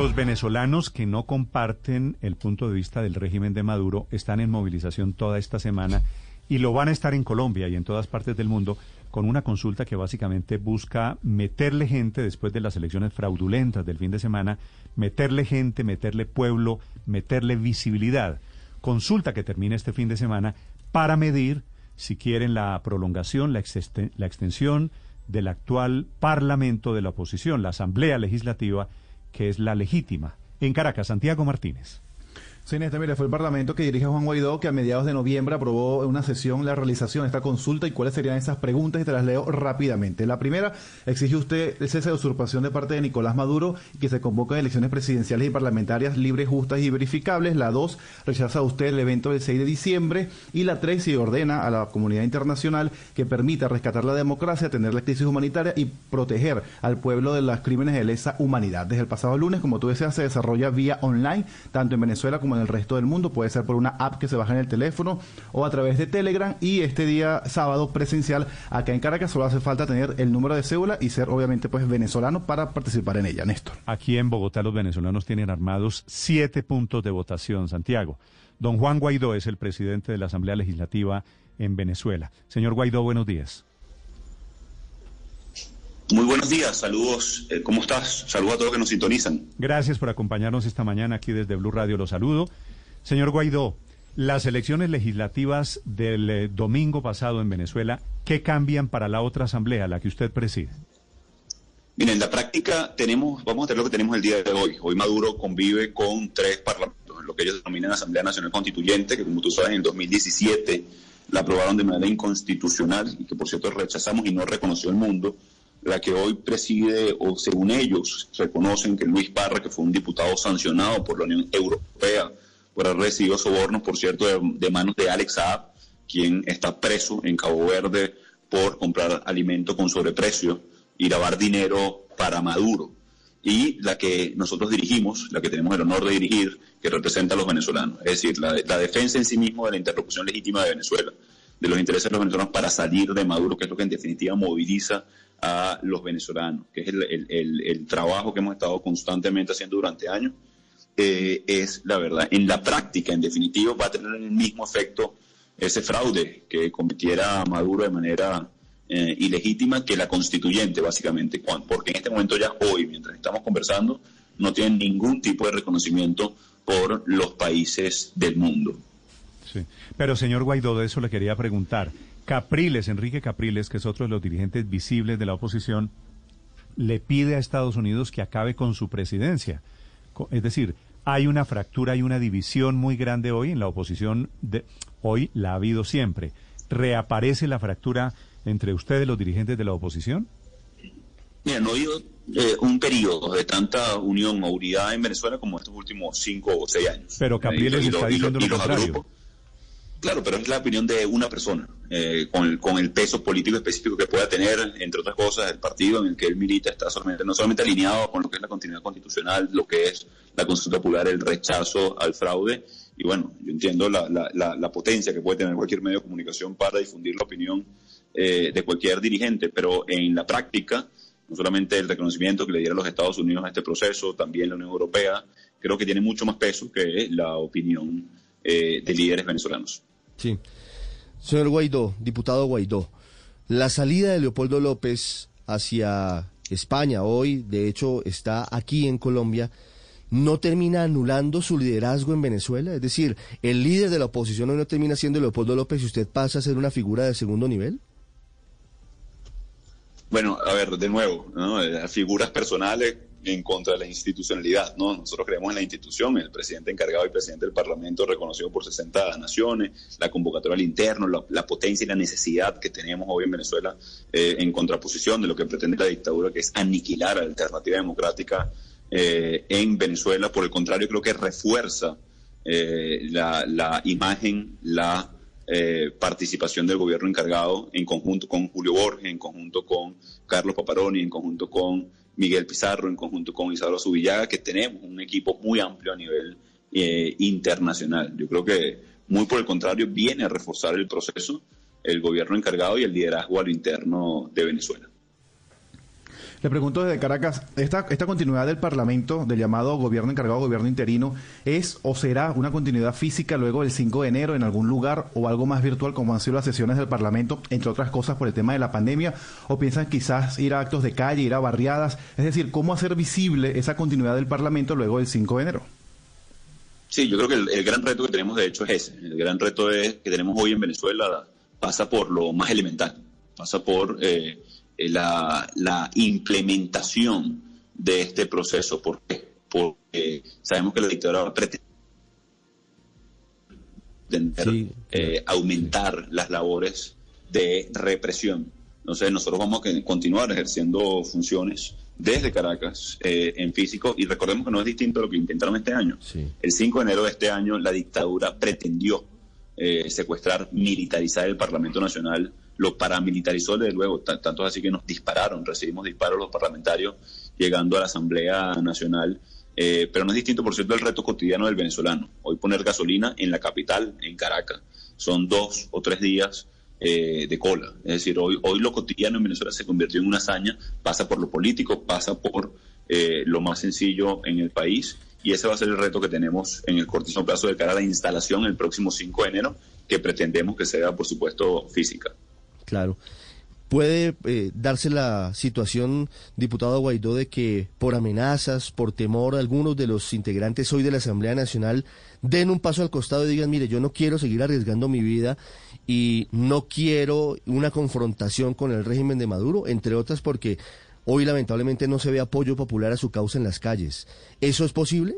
Los venezolanos que no comparten el punto de vista del régimen de Maduro están en movilización toda esta semana y lo van a estar en Colombia y en todas partes del mundo con una consulta que básicamente busca meterle gente después de las elecciones fraudulentas del fin de semana, meterle gente, meterle pueblo, meterle visibilidad. Consulta que termina este fin de semana para medir si quieren la prolongación, la, la extensión del actual Parlamento de la oposición, la Asamblea Legislativa, que es la legítima. En Caracas, Santiago Martínez. Sí, Néstor, mire, fue el Parlamento que dirige Juan Guaidó que a mediados de noviembre aprobó una sesión la realización de esta consulta y cuáles serían esas preguntas y te las leo rápidamente. La primera, exige usted el cese de usurpación de parte de Nicolás Maduro y que se convoquen elecciones presidenciales y parlamentarias libres, justas y verificables. La dos, rechaza usted el evento del 6 de diciembre. Y la tres, se ordena a la comunidad internacional que permita rescatar la democracia, atender la crisis humanitaria y proteger al pueblo de los crímenes de lesa humanidad. Desde el pasado lunes, como tú decías, se desarrolla vía online, tanto en Venezuela como en el resto del mundo. Puede ser por una app que se baja en el teléfono o a través de Telegram. Y este día sábado presencial acá en Caracas solo hace falta tener el número de cédula y ser obviamente pues venezolano para participar en ella, Néstor. Aquí en Bogotá los venezolanos tienen armados siete puntos de votación, Santiago. Don Juan Guaidó es el presidente de la Asamblea Legislativa en Venezuela. Señor Guaidó, buenos días. Muy buenos días, saludos. Eh, ¿Cómo estás? Saludos a todos que nos sintonizan. Gracias por acompañarnos esta mañana aquí desde Blue Radio. Los saludo. Señor Guaidó, las elecciones legislativas del eh, domingo pasado en Venezuela, ¿qué cambian para la otra asamblea, la que usted preside? Miren, en la práctica tenemos, vamos a tener lo que tenemos el día de hoy. Hoy Maduro convive con tres parlamentos, lo que ellos denominan Asamblea Nacional Constituyente, que como tú sabes en el 2017 la aprobaron de manera inconstitucional y que por cierto rechazamos y no reconoció el mundo la que hoy preside, o según ellos reconocen que Luis Parra, que fue un diputado sancionado por la Unión Europea por haber recibido sobornos, por cierto, de, manos de Alex Saab, quien está preso en Cabo Verde por comprar alimento con sobreprecio y lavar dinero para Maduro. Y la que nosotros dirigimos, la que tenemos el honor de dirigir, que representa a los venezolanos, es decir, la, la defensa en sí mismo de la interlocución legítima de Venezuela, de los intereses de los venezolanos para salir de Maduro, que es lo que en definitiva moviliza a los venezolanos, que es el, trabajo que hemos estado constantemente haciendo durante años, eh, es la verdad. En la práctica, en definitiva, va a tener el mismo efecto ese fraude que cometiera Maduro de manera eh, ilegítima que la constituyente, básicamente, porque en este momento ya hoy, mientras estamos conversando, no tienen ningún tipo de reconocimiento por los países del mundo. Sí. Pero, señor Guaidó, de eso le quería preguntar. Capriles, Enrique Capriles, que es otro de los dirigentes visibles de la oposición, le pide a Estados Unidos que acabe con su presidencia. Es decir, hay una fractura, hay una división muy grande hoy en la oposición. De, hoy la ha habido siempre. ¿Reaparece la fractura entre ustedes, los dirigentes de la oposición? Mira, no ha habido eh, un periodo de tanta unión o unidad en Venezuela como estos últimos cinco o seis años. Pero Capriles está diciendo lo contrario. Claro, pero es la opinión de una persona, eh, con, el, peso político específico que pueda tener, entre otras cosas, el partido en el que él milita está solamente, no solamente alineado con lo que es la continuidad constitucional, lo que es la consulta popular, el rechazo al fraude, y bueno, yo entiendo la, la, la, potencia que puede tener cualquier medio de comunicación para difundir la opinión eh, de cualquier dirigente, pero en la práctica, no solamente el reconocimiento que le dieron los Estados Unidos a este proceso, también la Unión Europea, creo que tiene mucho más peso que la opinión eh, de líderes venezolanos. Sí. Señor Guaidó, diputado Guaidó, la salida de Leopoldo López hacia España hoy, de hecho, está aquí en Colombia, ¿no termina anulando su liderazgo en Venezuela? Es decir, ¿el líder de la oposición hoy no termina siendo Leopoldo López y usted pasa a ser una figura de segundo nivel? Bueno, a ver, de nuevo, las figuras personales en contra de la institucionalidad. ¿no? Nosotros creemos en la institución, el presidente encargado y presidente del Parlamento reconocido por 60 naciones, la convocatoria al interno, la, potencia y la necesidad que tenemos hoy en Venezuela eh, en contraposición de lo que pretende la dictadura, que es aniquilar a la alternativa democrática eh, en Venezuela. Por el contrario, creo que refuerza eh, la, la, imagen, la participación del gobierno encargado en conjunto con Julio Borges, en conjunto con Carlos Paparoni, en conjunto con Miguel Pizarro en conjunto con Isadora Subillaga, que tenemos un equipo muy amplio a nivel eh, internacional. Yo creo que, muy por el contrario, viene a reforzar el proceso el gobierno encargado y el liderazgo a lo interno de Venezuela. Le pregunto desde Caracas, ¿esta, continuidad del Parlamento, del llamado gobierno encargado, gobierno interino, es o será una continuidad física luego del 5 de enero en algún lugar o algo más virtual como han sido las sesiones del Parlamento, entre otras cosas por el tema de la pandemia? ¿O piensan quizás ir a actos de calle, ir a barriadas? Es decir, ¿cómo hacer visible esa continuidad del Parlamento luego del 5 de enero? Sí, yo creo que el, gran reto que tenemos de hecho es ese. El gran reto que tenemos hoy en Venezuela pasa por lo más elemental, pasa por... Eh, la, la, implementación de este proceso. ¿Por qué? Porque sabemos que la dictadura pretende eh, aumentar las labores de represión. Entonces nosotros vamos a continuar ejerciendo funciones desde Caracas eh, en físico y recordemos que no es distinto a lo que intentaron este año. El 5 de enero de este año la dictadura pretendió secuestrar, militarizar el Parlamento Nacional lo paramilitarizó desde luego, tanto así que nos dispararon, recibimos disparos los parlamentarios llegando a la Asamblea Nacional, eh, pero no es distinto, por cierto, el reto cotidiano del venezolano. Hoy poner gasolina en la capital, en Caracas, son dos o tres días eh, de cola. Es decir, hoy, hoy lo cotidiano en Venezuela se convirtió en una hazaña, pasa por lo político, pasa por eh, lo más sencillo en el país. Y ese va a ser el reto que tenemos en el cortísimo plazo de cara a la instalación el próximo 5 de enero, que pretendemos que sea, por supuesto, física. Claro. ¿Puede eh, darse la situación, diputado Guaidó, de que por amenazas, por temor, algunos de los integrantes hoy de la Asamblea Nacional den un paso al costado y digan, mire, yo no quiero seguir arriesgando mi vida y no quiero una confrontación con el régimen de Maduro, entre otras porque hoy lamentablemente no se ve apoyo popular a su causa en las calles. ¿Eso es posible?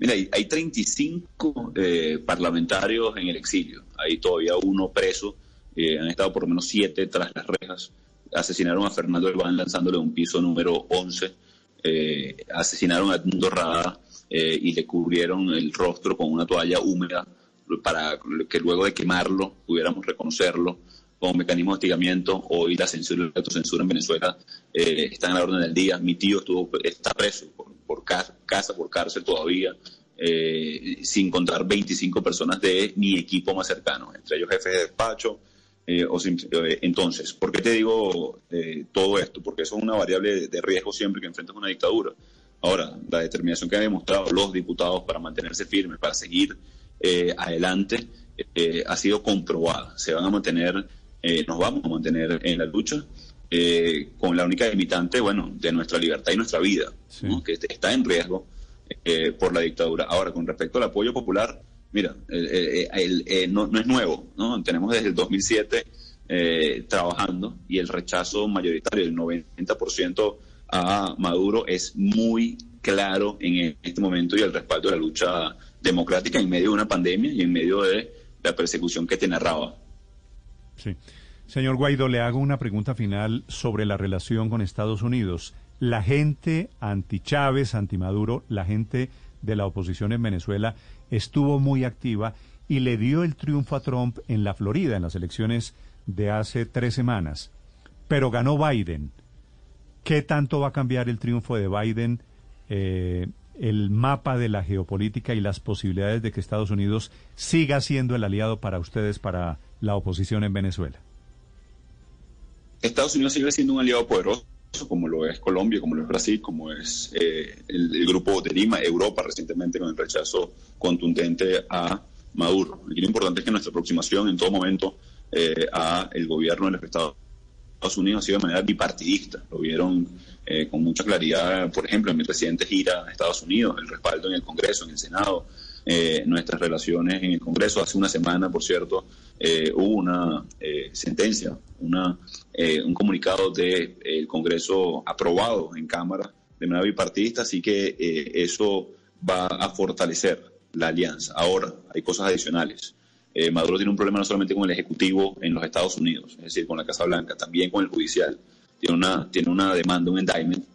Mira, hay, hay 35 eh, parlamentarios en el exilio, hay todavía uno preso han estado por lo menos siete tras las rejas. Asesinaron a Fernando Elván lanzándole un piso número 11. Eh, asesinaron a Edmundo Rada eh, y le cubrieron el rostro con una toalla húmeda para que luego de quemarlo pudiéramos reconocerlo como mecanismo de hostigamiento. Hoy la censura y la autocensura en Venezuela eh, están a la orden del día. Mi tío estuvo está preso por, casa, por cárcel todavía. sin contar 25 personas de mi equipo más cercano, entre ellos jefes de despacho, eh, eh, entonces, ¿por qué te digo eh, todo esto? Porque eso es una variable de riesgo siempre que enfrentas una dictadura. Ahora, la determinación que han demostrado los diputados para mantenerse firmes, para seguir adelante, ha sido comprobada. Se van a mantener, nos vamos a mantener en la lucha con la única limitante, bueno, de nuestra libertad y nuestra vida, que está en riesgo por la dictadura. Ahora, con respecto al apoyo popular, Mira, no, no, es nuevo, ¿no? Tenemos desde el 2007 eh, trabajando y el rechazo mayoritario del 90% a Maduro es muy claro en este momento y el respaldo de la lucha democrática en medio de una pandemia y en medio de la persecución que te narraba. Sí. Señor Guaidó, le hago una pregunta final sobre la relación con Estados Unidos. La gente anti-Chávez, anti-Maduro, la gente de la oposición en Venezuela estuvo muy activa y le dio el triunfo a Trump en la Florida, en las elecciones de hace tres semanas. Pero ganó Biden. ¿Qué tanto va a cambiar el triunfo de Biden, eh, el mapa de la geopolítica y las posibilidades de que Estados Unidos siga siendo el aliado para ustedes, para la oposición en Venezuela? Estados Unidos sigue siendo un aliado poderoso como lo es Colombia, como lo es Brasil, como es eh, el, grupo de Lima, Europa recientemente con el rechazo contundente a Maduro. Y lo importante es que nuestra aproximación en todo momento eh, a el gobierno de los Estados Unidos ha sido de manera bipartidista. Lo vieron eh, con mucha claridad, por ejemplo, en mi reciente gira a Estados Unidos, el respaldo en el Congreso, en el Senado, eh, nuestras relaciones en el Congreso. Hace una semana, por cierto, eh, hubo una eh, sentencia, una, un comunicado del Congreso aprobado en Cámara de manera bipartidista, así que eso va a fortalecer la alianza. Ahora, hay cosas adicionales. Maduro tiene un problema no solamente con el Ejecutivo en los Estados Unidos, es decir, con la Casa Blanca, también con el Judicial. Tiene una, tiene una demanda, un indictment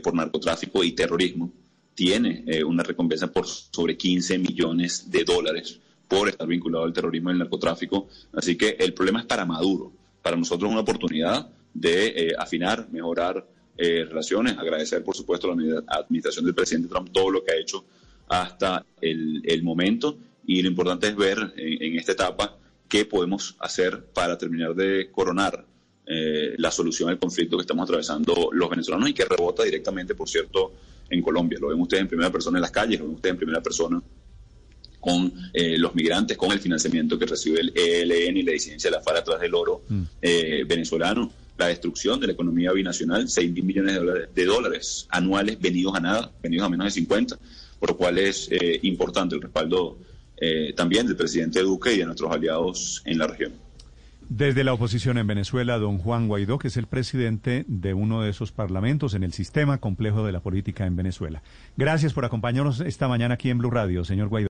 por narcotráfico y terrorismo tiene eh, una recompensa por sobre 15 millones de dólares por estar vinculado al terrorismo y al narcotráfico. Así que el problema es para Maduro. Para nosotros es una oportunidad de eh, afinar, mejorar eh, relaciones, agradecer por supuesto a la administración del presidente Trump todo lo que ha hecho hasta el, momento y lo importante es ver en, esta etapa qué podemos hacer para terminar de coronar la solución al conflicto que estamos atravesando los venezolanos y que rebota directamente, por cierto, en Colombia. Lo ven ustedes en primera persona en las calles, lo ven ustedes en primera persona con eh, los migrantes, con el financiamiento que recibe el ELN y la disidencia de la FARC atrás del oro mm. eh, venezolano, la destrucción de la economía binacional, 6 mil millones de dólares, anuales venidos a nada, venidos a menos de 50, por lo cual es eh, importante el respaldo también del presidente Duque y de nuestros aliados en la región. Desde la oposición en Venezuela, don Juan Guaidó, que es el presidente de uno de esos parlamentos en el sistema complejo de la política en Venezuela. Gracias por acompañarnos esta mañana aquí en Blue Radio, señor Guaidó.